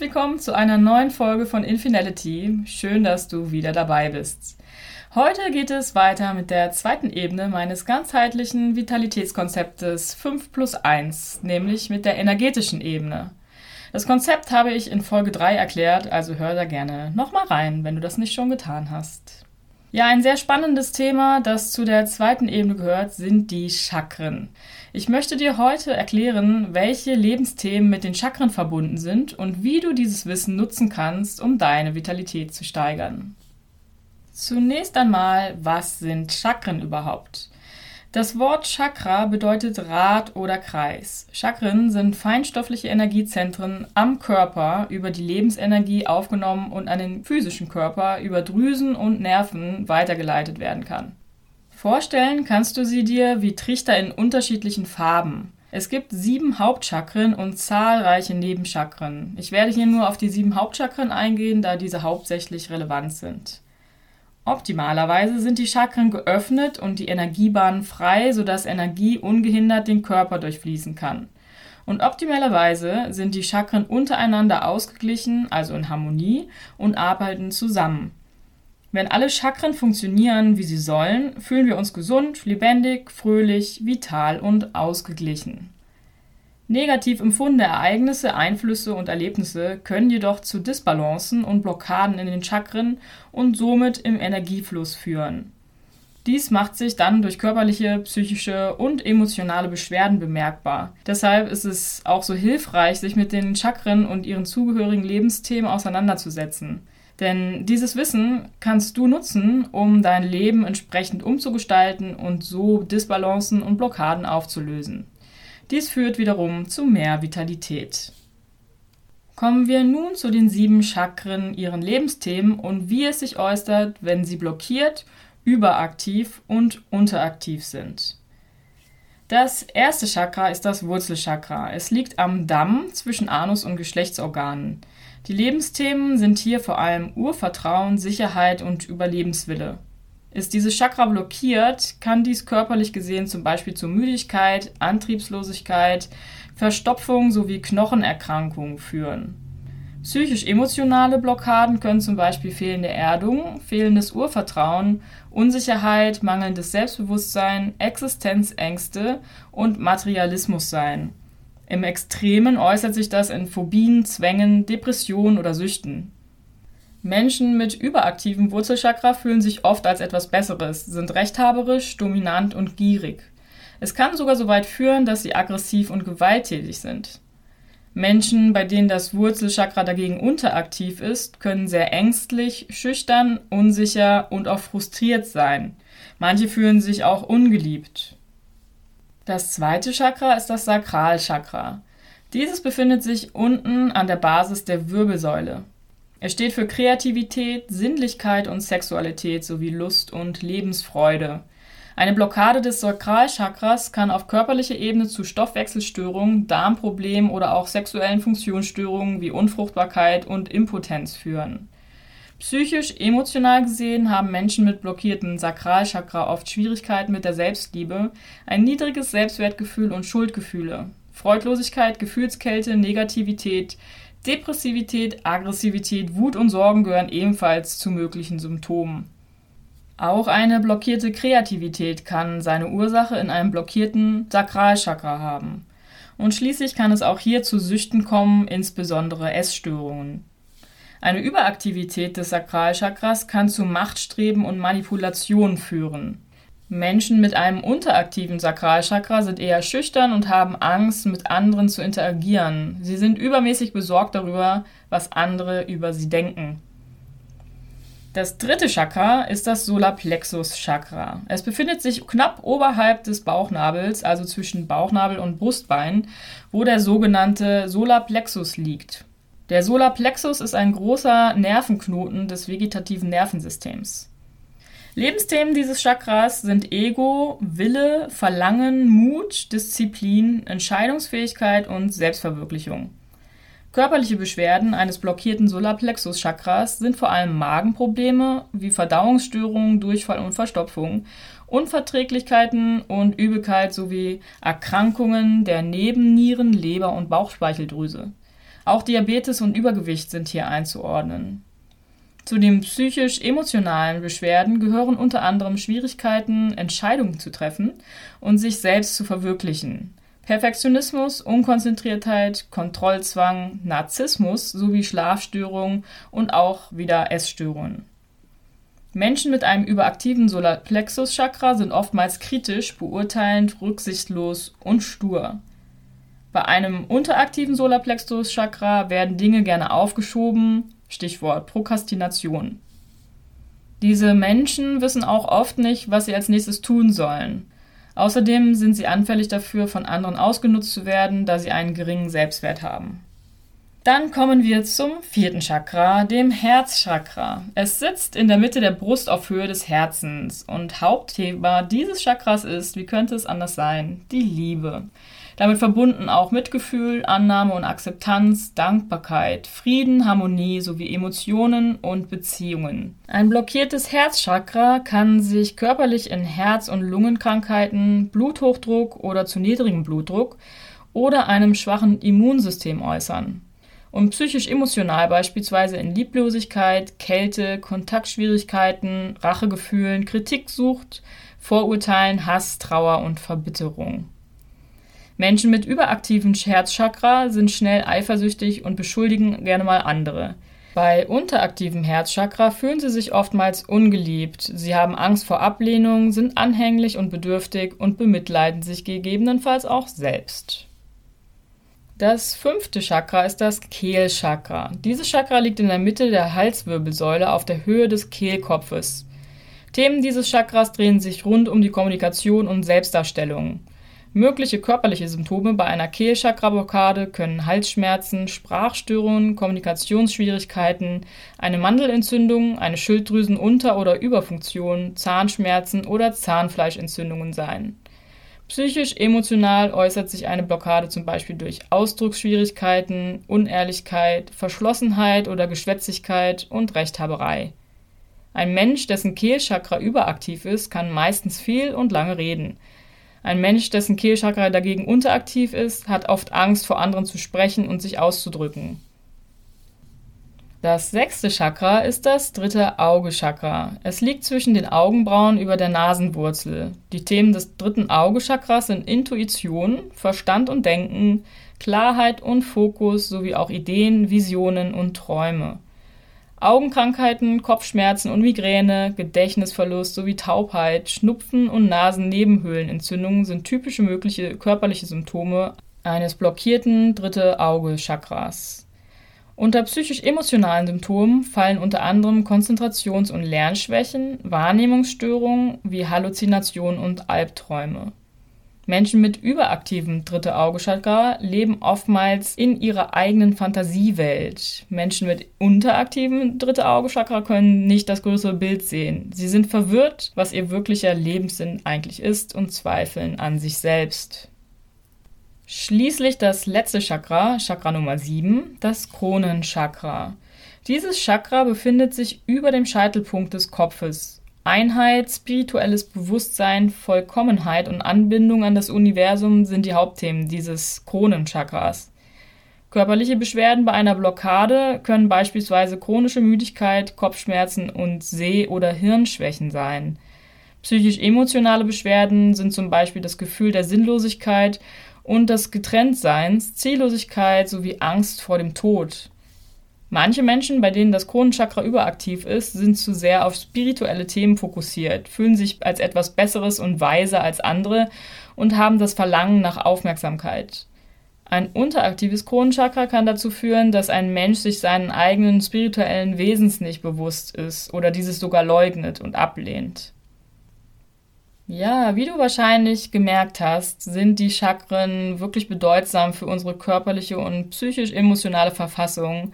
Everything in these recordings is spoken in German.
Willkommen zu einer neuen Folge von Infinality. Schön, dass du wieder dabei bist. Heute geht es weiter mit der zweiten Ebene meines ganzheitlichen Vitalitätskonzeptes 5 plus 1, nämlich mit der energetischen Ebene. Das Konzept habe ich in Folge 3 erklärt, also hör da gerne nochmal rein, wenn du das nicht schon getan hast. Ja, ein sehr spannendes Thema, das zu der zweiten Ebene gehört, sind die Chakren. Ich möchte dir heute erklären, welche Lebensthemen mit den Chakren verbunden sind und wie du dieses Wissen nutzen kannst, um deine Vitalität zu steigern. Zunächst einmal, was sind Chakren überhaupt? Das Wort Chakra bedeutet Rad oder Kreis. Chakren sind feinstoffliche Energiezentren am Körper über die Lebensenergie aufgenommen und an den physischen Körper über Drüsen und Nerven weitergeleitet werden kann. Vorstellen kannst du sie dir wie Trichter in unterschiedlichen Farben. Es gibt sieben Hauptchakren und zahlreiche Nebenchakren. Ich werde hier nur auf die sieben Hauptchakren eingehen, da diese hauptsächlich relevant sind. Optimalerweise sind die Chakren geöffnet und die Energiebahnen frei, sodass Energie ungehindert den Körper durchfließen kann. Und optimalerweise sind die Chakren untereinander ausgeglichen, also in Harmonie, und arbeiten zusammen. Wenn alle Chakren funktionieren, wie sie sollen, fühlen wir uns gesund, lebendig, fröhlich, vital und ausgeglichen. Negativ empfundene Ereignisse, Einflüsse und Erlebnisse können jedoch zu Disbalancen und Blockaden in den Chakren und somit im Energiefluss führen. Dies macht sich dann durch körperliche, psychische und emotionale Beschwerden bemerkbar. Deshalb ist es auch so hilfreich, sich mit den Chakren und ihren zugehörigen Lebensthemen auseinanderzusetzen. Denn dieses Wissen kannst du nutzen, um dein Leben entsprechend umzugestalten und so Disbalancen und Blockaden aufzulösen. Dies führt wiederum zu mehr Vitalität. Kommen wir nun zu den sieben Chakren, ihren Lebensthemen und wie es sich äußert, wenn sie blockiert, überaktiv und unteraktiv sind. Das erste Chakra ist das Wurzelchakra. Es liegt am Damm zwischen Anus und Geschlechtsorganen. Die Lebensthemen sind hier vor allem Urvertrauen, Sicherheit und Überlebenswille. Ist dieses Chakra blockiert, kann dies körperlich gesehen zum Beispiel zu Müdigkeit, Antriebslosigkeit, Verstopfung sowie Knochenerkrankungen führen. Psychisch-emotionale Blockaden können zum Beispiel fehlende Erdung, fehlendes Urvertrauen, Unsicherheit, mangelndes Selbstbewusstsein, Existenzängste und Materialismus sein. Im Extremen äußert sich das in Phobien, Zwängen, Depressionen oder Süchten. Menschen mit überaktivem Wurzelchakra fühlen sich oft als etwas Besseres, sind rechthaberisch, dominant und gierig. Es kann sogar so weit führen, dass sie aggressiv und gewalttätig sind. Menschen, bei denen das Wurzelchakra dagegen unteraktiv ist, können sehr ängstlich, schüchtern, unsicher und auch frustriert sein. Manche fühlen sich auch ungeliebt. Das zweite Chakra ist das Sakralchakra. Dieses befindet sich unten an der Basis der Wirbelsäule. Er steht für Kreativität, Sinnlichkeit und Sexualität sowie Lust und Lebensfreude. Eine Blockade des Sakralchakras kann auf körperlicher Ebene zu Stoffwechselstörungen, Darmproblemen oder auch sexuellen Funktionsstörungen wie Unfruchtbarkeit und Impotenz führen. Psychisch, emotional gesehen haben Menschen mit blockiertem Sakralchakra oft Schwierigkeiten mit der Selbstliebe, ein niedriges Selbstwertgefühl und Schuldgefühle, Freudlosigkeit, Gefühlskälte, Negativität, Depressivität, Aggressivität, Wut und Sorgen gehören ebenfalls zu möglichen Symptomen. Auch eine blockierte Kreativität kann seine Ursache in einem blockierten Sakralchakra haben. Und schließlich kann es auch hier zu Süchten kommen, insbesondere Essstörungen. Eine Überaktivität des Sakralchakras kann zu Machtstreben und Manipulation führen. Menschen mit einem unteraktiven Sakralchakra sind eher schüchtern und haben Angst, mit anderen zu interagieren. Sie sind übermäßig besorgt darüber, was andere über sie denken. Das dritte Chakra ist das Solarplexus Chakra. Es befindet sich knapp oberhalb des Bauchnabels, also zwischen Bauchnabel und Brustbein, wo der sogenannte Solarplexus liegt. Der Solarplexus ist ein großer Nervenknoten des vegetativen Nervensystems. Lebensthemen dieses Chakras sind Ego, Wille, Verlangen, Mut, Disziplin, Entscheidungsfähigkeit und Selbstverwirklichung. Körperliche Beschwerden eines blockierten Solarplexus-Chakras sind vor allem Magenprobleme wie Verdauungsstörungen, Durchfall und Verstopfung, Unverträglichkeiten und Übelkeit sowie Erkrankungen der Nebennieren, Leber und Bauchspeicheldrüse. Auch Diabetes und Übergewicht sind hier einzuordnen. Zu den psychisch-emotionalen Beschwerden gehören unter anderem Schwierigkeiten, Entscheidungen zu treffen und sich selbst zu verwirklichen. Perfektionismus, Unkonzentriertheit, Kontrollzwang, Narzissmus sowie Schlafstörungen und auch wieder Essstörungen. Menschen mit einem überaktiven Solarplexus-Chakra sind oftmals kritisch, beurteilend, rücksichtslos und stur. Bei einem unteraktiven Solarplexus-Chakra werden Dinge gerne aufgeschoben, Stichwort Prokrastination. Diese Menschen wissen auch oft nicht, was sie als nächstes tun sollen. Außerdem sind sie anfällig dafür, von anderen ausgenutzt zu werden, da sie einen geringen Selbstwert haben. Dann kommen wir zum vierten Chakra, dem Herzchakra. Es sitzt in der Mitte der Brust auf Höhe des Herzens und Hauptthema dieses Chakras ist, wie könnte es anders sein, die Liebe. Damit verbunden auch Mitgefühl, Annahme und Akzeptanz, Dankbarkeit, Frieden, Harmonie sowie Emotionen und Beziehungen. Ein blockiertes Herzchakra kann sich körperlich in Herz- und Lungenkrankheiten, Bluthochdruck oder zu niedrigem Blutdruck oder einem schwachen Immunsystem äußern und psychisch-emotional beispielsweise in Lieblosigkeit, Kälte, Kontaktschwierigkeiten, Rachegefühlen, Kritiksucht, Vorurteilen, Hass, Trauer und Verbitterung. Menschen mit überaktivem Herzchakra sind schnell eifersüchtig und beschuldigen gerne mal andere. Bei unteraktivem Herzchakra fühlen sie sich oftmals ungeliebt, sie haben Angst vor Ablehnung, sind anhänglich und bedürftig und bemitleiden sich gegebenenfalls auch selbst. Das fünfte Chakra ist das Kehlchakra. Dieses Chakra liegt in der Mitte der Halswirbelsäule auf der Höhe des Kehlkopfes. Themen dieses Chakras drehen sich rund um die Kommunikation und Selbstdarstellung. Mögliche körperliche Symptome bei einer Kehlchakra-Blockade können Halsschmerzen, Sprachstörungen, Kommunikationsschwierigkeiten, eine Mandelentzündung, eine Schilddrüsenunter- oder Überfunktion, Zahnschmerzen oder Zahnfleischentzündungen sein. Psychisch-emotional äußert sich eine Blockade zum Beispiel durch Ausdrucksschwierigkeiten, Unehrlichkeit, Verschlossenheit oder Geschwätzigkeit und Rechthaberei. Ein Mensch, dessen Kehlchakra überaktiv ist, kann meistens viel und lange reden. Ein Mensch, dessen Kehlchakra dagegen unteraktiv ist, hat oft Angst, vor anderen zu sprechen und sich auszudrücken. Das sechste Chakra ist das dritte Auge-Chakra. Es liegt zwischen den Augenbrauen über der Nasenwurzel. Die Themen des dritten Auge-Chakras sind Intuition, Verstand und Denken, Klarheit und Fokus sowie auch Ideen, Visionen und Träume. Augenkrankheiten, Kopfschmerzen und Migräne, Gedächtnisverlust sowie Taubheit, Schnupfen und Nasennebenhöhlenentzündungen sind typische mögliche körperliche Symptome eines blockierten dritte Auge-Chakras. Unter psychisch-emotionalen Symptomen fallen unter anderem Konzentrations- und Lernschwächen, Wahrnehmungsstörungen wie Halluzinationen und Albträume. Menschen mit überaktivem dritte Auge-Chakra leben oftmals in ihrer eigenen Fantasiewelt. Menschen mit unteraktivem dritte Auge-Chakra können nicht das größere Bild sehen. Sie sind verwirrt, was ihr wirklicher Lebenssinn eigentlich ist und zweifeln an sich selbst. Schließlich das letzte Chakra, Chakra Nummer 7, das Kronenchakra. Dieses Chakra befindet sich über dem Scheitelpunkt des Kopfes Einheit, spirituelles Bewusstsein, Vollkommenheit und Anbindung an das Universum sind die Hauptthemen dieses Kronenchakras. Körperliche Beschwerden bei einer Blockade können beispielsweise chronische Müdigkeit, Kopfschmerzen und Seh- oder Hirnschwächen sein. Psychisch-emotionale Beschwerden sind zum Beispiel das Gefühl der Sinnlosigkeit und des Getrenntseins, Ziellosigkeit sowie Angst vor dem Tod. Manche Menschen, bei denen das Kronenchakra überaktiv ist, sind zu sehr auf spirituelle Themen fokussiert, fühlen sich als etwas Besseres und weiser als andere und haben das Verlangen nach Aufmerksamkeit. Ein unteraktives Kronenchakra kann dazu führen, dass ein Mensch sich seinen eigenen spirituellen Wesens nicht bewusst ist oder dieses sogar leugnet und ablehnt. Ja, wie du wahrscheinlich gemerkt hast, sind die Chakren wirklich bedeutsam für unsere körperliche und psychisch-emotionale Verfassung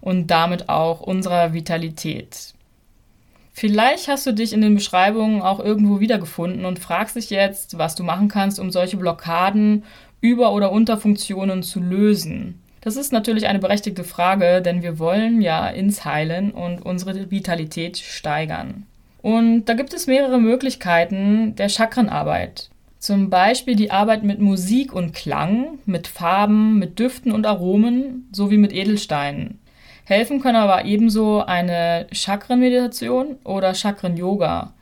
und damit auch unserer Vitalität. Vielleicht hast du dich in den Beschreibungen auch irgendwo wiedergefunden und fragst dich jetzt, was du machen kannst, um solche Blockaden, Über- oder Unterfunktionen zu lösen. Das ist natürlich eine berechtigte Frage, denn wir wollen ja ins Heilen und unsere Vitalität steigern. Und da gibt es mehrere Möglichkeiten der Chakrenarbeit. Zum Beispiel die Arbeit mit Musik und Klang, mit Farben, mit Düften und Aromen sowie mit Edelsteinen. Helfen können aber ebenso eine Chakrenmeditation oder Chakren-Yoga.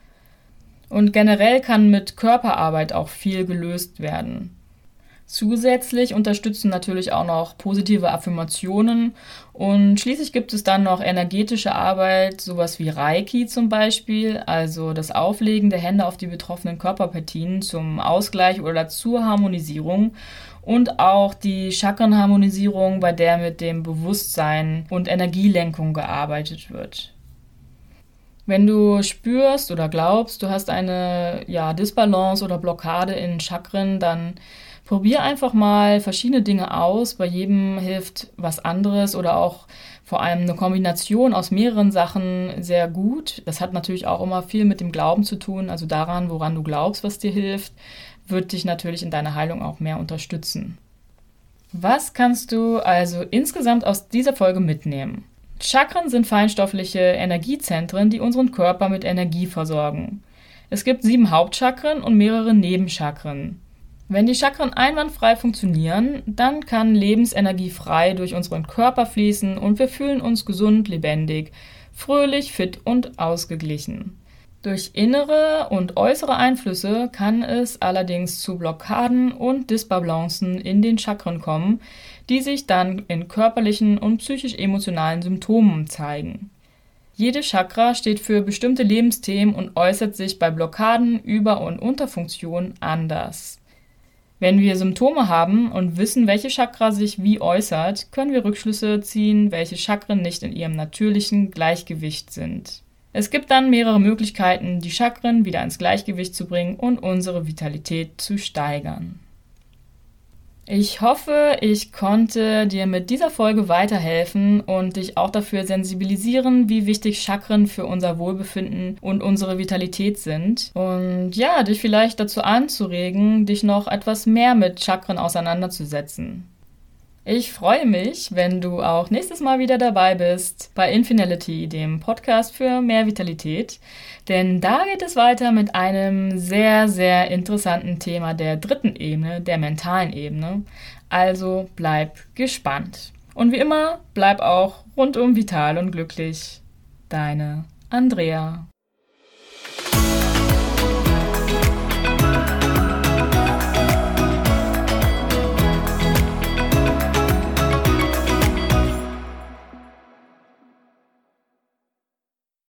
Und generell kann mit Körperarbeit auch viel gelöst werden. Zusätzlich unterstützen natürlich auch noch positive Affirmationen und schließlich gibt es dann noch energetische Arbeit, sowas wie Reiki zum Beispiel, also das Auflegen der Hände auf die betroffenen Körperpartien zum Ausgleich oder zur Harmonisierung und auch die Chakrenharmonisierung, bei der mit dem Bewusstsein und Energielenkung gearbeitet wird. Wenn du spürst oder glaubst, du hast eine ja, Disbalance oder Blockade in Chakren, dann probier einfach mal verschiedene Dinge aus. Bei jedem hilft was anderes oder auch vor allem eine Kombination aus mehreren Sachen sehr gut. Das hat natürlich auch immer viel mit dem Glauben zu tun, also daran, woran du glaubst, was dir hilft, wird dich natürlich in deiner Heilung auch mehr unterstützen. Was kannst du also insgesamt aus dieser Folge mitnehmen? Chakren sind feinstoffliche Energiezentren, die unseren Körper mit Energie versorgen. Es gibt sieben Hauptchakren und mehrere Nebenchakren. Wenn die Chakren einwandfrei funktionieren, dann kann Lebensenergie frei durch unseren Körper fließen und wir fühlen uns gesund, lebendig, fröhlich, fit und ausgeglichen. Durch innere und äußere Einflüsse kann es allerdings zu Blockaden und Disbalancen in den Chakren kommen, die sich dann in körperlichen und psychisch-emotionalen Symptomen zeigen. Jede Chakra steht für bestimmte Lebensthemen und äußert sich bei Blockaden, Über- und Unterfunktionen anders. Wenn wir Symptome haben und wissen, welche Chakra sich wie äußert, können wir Rückschlüsse ziehen, welche Chakren nicht in ihrem natürlichen Gleichgewicht sind. Es gibt dann mehrere Möglichkeiten, die Chakren wieder ins Gleichgewicht zu bringen und unsere Vitalität zu steigern. Ich hoffe, ich konnte dir mit dieser Folge weiterhelfen und dich auch dafür sensibilisieren, wie wichtig Chakren für unser Wohlbefinden und unsere Vitalität sind. Und ja, dich vielleicht dazu anzuregen, dich noch etwas mehr mit Chakren auseinanderzusetzen. Ich freue mich, wenn du auch nächstes Mal wieder dabei bist bei Infinality, dem Podcast für mehr Vitalität. Denn da geht es weiter mit einem sehr, sehr interessanten Thema der dritten Ebene, der mentalen Ebene. Also bleib gespannt. Und wie immer, bleib auch rundum vital und glücklich. Deine Andrea.